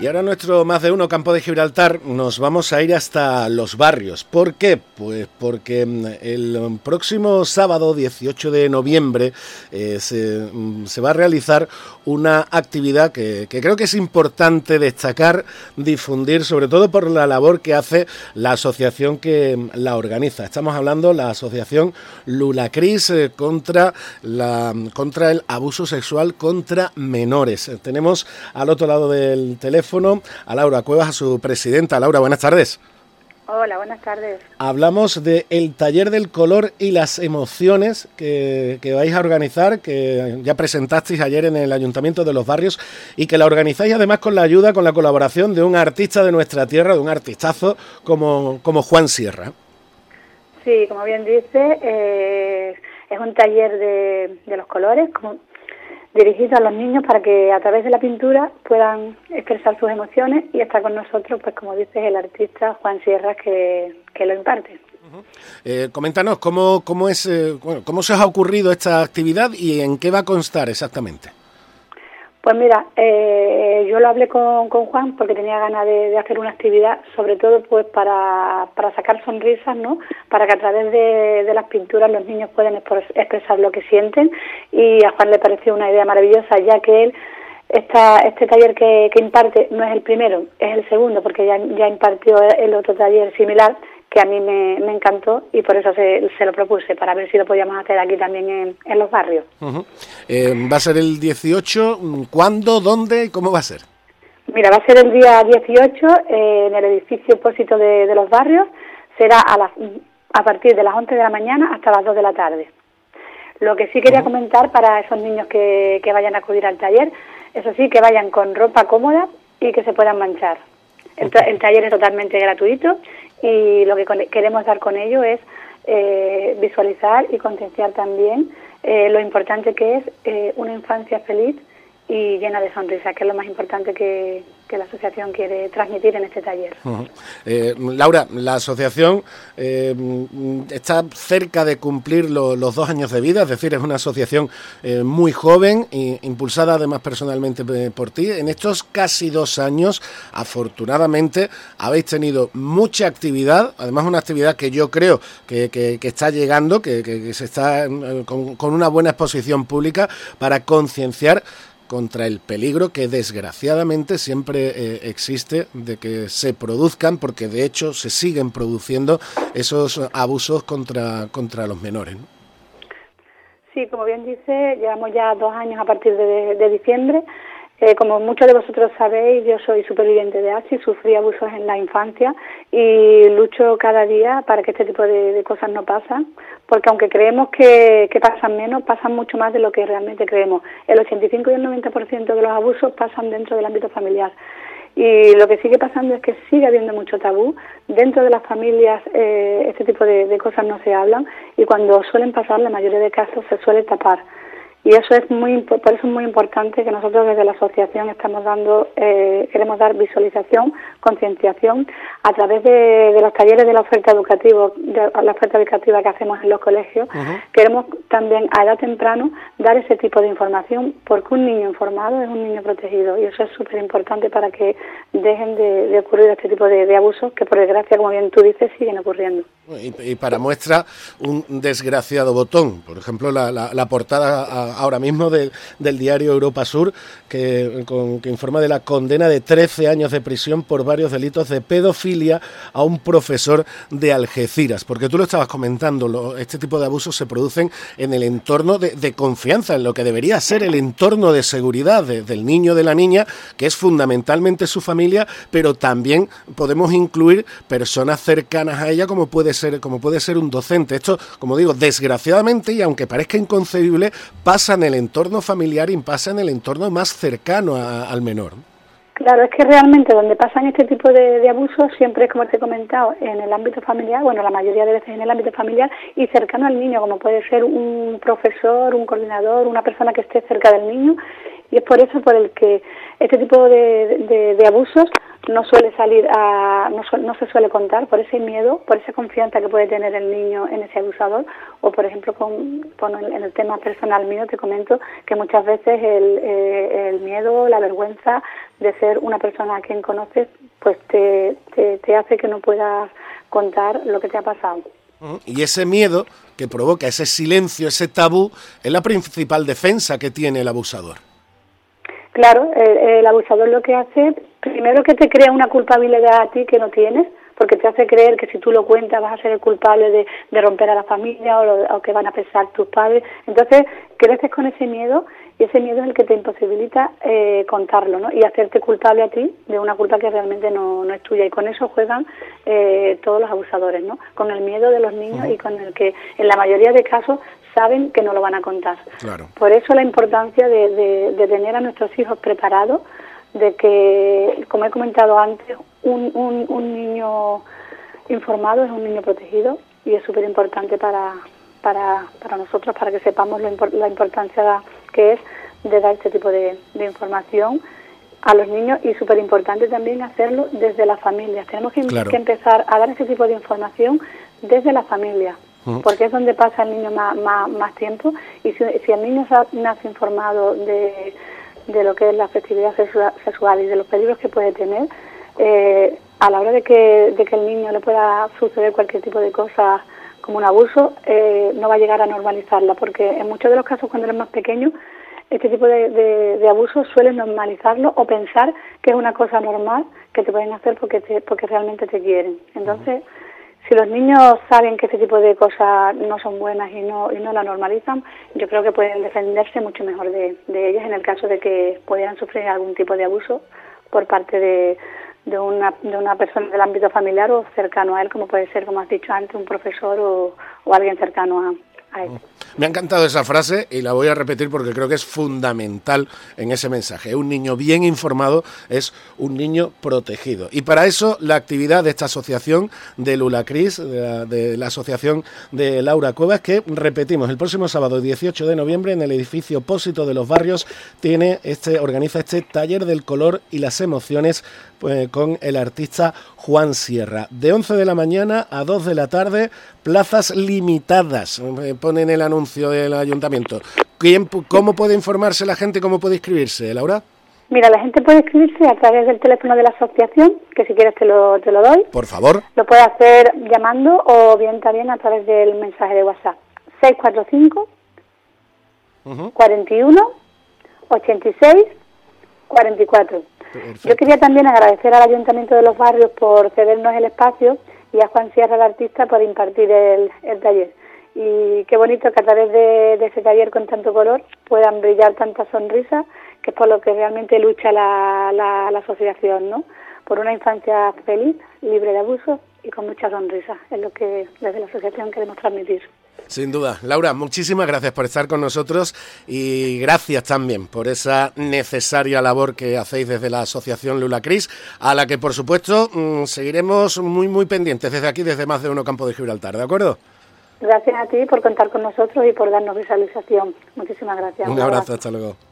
Y ahora nuestro más de uno campo de Gibraltar nos vamos a ir hasta los barrios. ¿Por qué? Pues porque mm, el próximo sábado 18 de noviembre eh, mm, se, va a realizar una actividad que, creo que es importante destacar, difundir, sobre todo por la labor que hace la asociación que mm, la organiza. Estamos hablando de la asociación Lulacris eh, contra, la, contra el abuso sexual contra menores. Tenemos al otro lado del teléfono a Laura Cuevas, a su presidenta. Laura, buenas tardes. Hola, buenas tardes. Hablamos del el taller del color y las emociones que, vais a organizar, que ya presentasteis ayer en el Ayuntamiento de los Barrios y que la organizáis además con la ayuda, con la colaboración de un artista de nuestra tierra, de un artistazo como, como Juan Sierra. Sí, como bien dice, eh, es un taller de, de los colores, como dirigido a los niños para que a través de la pintura puedan expresar sus emociones y está con nosotros, pues como dices, el artista Juan Sierra que, lo imparte. Eh, coméntanos cómo, cómo es, eh, cómo se os ha ocurrido esta actividad y en qué va a constar exactamente. Pues mira, eh, yo lo hablé con, con, Juan porque tenía ganas de, hacer una actividad, sobre todo pues para, para sacar sonrisas, ¿no? Para que a través de, de las pinturas los niños puedan expresar lo que sienten y a Juan le pareció una idea maravillosa ya que él esta, este taller que, que imparte no es el primero, es el segundo porque ya, ya impartió el otro taller similar que a mí me, encantó y por eso se, lo propuse, para ver si lo podíamos hacer aquí también en, los barrios. Eh, ¿Va a ser el 18? ¿Cuándo? ¿Dónde? y ¿Cómo va a ser? Mira, va a ser el día 18 eh, en el edificio opósito de, los barrios. Será a, las, a partir de las 11 de la mañana hasta las 2 de la tarde. Lo que sí quería comentar para esos niños que, que vayan a acudir al taller, eso sí, que vayan con ropa cómoda y que se puedan manchar. El, el, taller es totalmente gratuito y lo que queremos dar con ello es eh, visualizar y concienciar también eh, lo importante que es eh, una infancia feliz y llena de sonrisas, que es lo más importante que, la asociación quiere transmitir en este taller. Eh, Laura, la asociación eh, está cerca de cumplir los dos años de vida, es decir, es una asociación eh, muy joven e impulsada además personalmente por ti. En estos casi dos años, afortunadamente, habéis tenido mucha actividad, además una actividad que yo creo que, está llegando, que, se está con, con una buena exposición pública para concienciar contra el peligro que desgraciadamente siempre eh, existe de que se produzcan, porque de hecho se siguen produciendo esos abusos contra, contra los menores. Sí, como bien dice, llevamos ya dos años a partir de diciembre eh, como muchos de vosotros sabéis, yo soy superviviente de ASI, sufrí abusos en la infancia y lucho cada día para que este tipo de, cosas no pasen, porque aunque creemos que, que, pasan menos, pasan mucho más de lo que realmente creemos. El 85 y el 90% de los abusos pasan dentro del ámbito familiar. Y lo que sigue pasando es que sigue habiendo mucho tabú. Dentro de las familias eh, este tipo de, de cosas no se hablan y cuando suelen pasar, la mayoría de casos se suele tapar. Y eso es muy, por eso es muy importante que nosotros desde la asociación estamos dando, eh, queremos dar visualización, concienciación a través de, los talleres de la oferta educativa, de la oferta educativa que hacemos en los colegios. Queremos también a edad temprano dar ese tipo de información porque un niño informado es un niño protegido y eso es súper importante para que dejen de, ocurrir este tipo de, abusos que por desgracia, como bien tú dices, siguen ocurriendo. Y, para muestra un desgraciado botón, por ejemplo la, la portada a ahora mismo del diario Europa Sur, que, que informa de la condena de 13 años de prisión por varios delitos de pedofilia a un profesor de Algeciras. Porque tú lo estabas comentando, este tipo de abusos se producen en el entorno de, confianza, en lo que debería ser el entorno de seguridad del niño, de la niña, que es fundamentalmente su familia, pero también podemos incluir personas cercanas a ella como puede ser, como puede ser un docente. Esto, como digo, desgraciadamente, y aunque parezca inconcebible, pasa en el entorno familiar y pasa en el entorno más cercano al menor. Claro, es que realmente donde pasan este tipo de, abusos siempre es, como te he comentado, en el ámbito familiar, bueno, la mayoría de veces en el ámbito familiar y cercano al niño, como puede ser un profesor, un coordinador, una persona que esté cerca del niño. Y es por eso por el que este tipo de, abusos no suele salir a, no, no, se suele contar por ese miedo, por esa confianza que puede tener el niño en ese abusador o por ejemplo con, en el tema personal mío te comento que muchas veces el, eh, el miedo, la vergüenza de ser una persona a quien conoces, pues te, te, hace que no puedas contar lo que te ha pasado. Y ese miedo que provoca ese silencio, ese tabú, es la principal defensa que tiene el abusador. Claro, el, abusador lo que hace, primero que te crea una culpabilidad a ti que no tienes, porque te hace creer que si tú lo cuentas vas a ser el culpable de, de romper a la familia o, o, que van a pensar tus padres. Entonces creces con ese miedo y ese miedo es el que te imposibilita eh, contarlo ¿no? y hacerte culpable a ti de una culpa que realmente no, no es tuya. Y con eso juegan eh, todos los abusadores, ¿no? con el miedo de los niños y con el que en la mayoría de casos saben que no lo van a contar. Por eso la importancia de, de, tener a nuestros hijos preparados, de que, como he comentado antes, un, un, un niño informado es un niño protegido y es súper importante para, para, para nosotros, para que sepamos la importancia que es de dar este tipo de, información a los niños y súper importante también hacerlo desde las familias. Tenemos que, empezar a dar ese tipo de información desde la familia, porque es donde pasa el niño más, más, tiempo y si, el niño nace informado de, de lo que es la afectividad sexual y de los peligros que puede tener, eh, a la hora de que, de que el niño le pueda suceder cualquier tipo de cosa como un abuso, eh, no va a llegar a normalizarla, porque en muchos de los casos cuando eres más pequeño, este tipo de, de, abusos suelen normalizarlo o pensar que es una cosa normal que te pueden hacer porque, porque realmente te quieren. Entonces, si los niños saben que este tipo de cosas no son buenas y no, y no la normalizan, yo creo que pueden defenderse mucho mejor de, de ellas en el caso de que pudieran sufrir algún tipo de abuso por parte de, de una, de una persona del ámbito familiar o cercano a él, como puede ser, como has dicho antes, un profesor o, o alguien cercano a, a él. Me ha encantado esa frase y la voy a repetir porque creo que es fundamental en ese mensaje. Un niño bien informado es un niño protegido. Y para eso la actividad de esta asociación de Lula Cris, de la, asociación de Laura Cuevas, que repetimos, el próximo sábado 18 de noviembre en el edificio opósito de los barrios tiene este, organiza este taller del color y las emociones pues, con el artista Juan Sierra. De 11 de la mañana a 2 de la tarde, plazas limitadas. Me ponen el anuncio del ayuntamiento. ¿Cómo puede informarse la gente? ¿Cómo puede inscribirse, Laura? Mira, la gente puede inscribirse a través del teléfono de la asociación, que si quieres te lo, te lo doy. Por favor. Lo puede hacer llamando o bien también a través del mensaje de WhatsApp. 645 41 86 44. Yo quería también agradecer al Ayuntamiento de los Barrios por cedernos el espacio y a Juan Sierra, el artista, por impartir el, taller. Y qué bonito que a través de, ese taller con tanto color puedan brillar tantas sonrisas, que es por lo que realmente lucha la, la, la asociación, ¿no? Por una infancia feliz, libre de abusos y con mucha sonrisa. Es lo que desde la asociación queremos transmitir. Sin duda. Laura, muchísimas gracias por estar con nosotros y gracias también por esa necesaria labor que hacéis desde la Asociación Lula Cris, a la que por supuesto mm, seguiremos muy muy pendientes desde aquí, desde más de uno campo de Gibraltar, ¿de acuerdo? Gracias a ti por contar con nosotros y por darnos visualización. Muchísimas gracias. Un abrazo, hasta luego.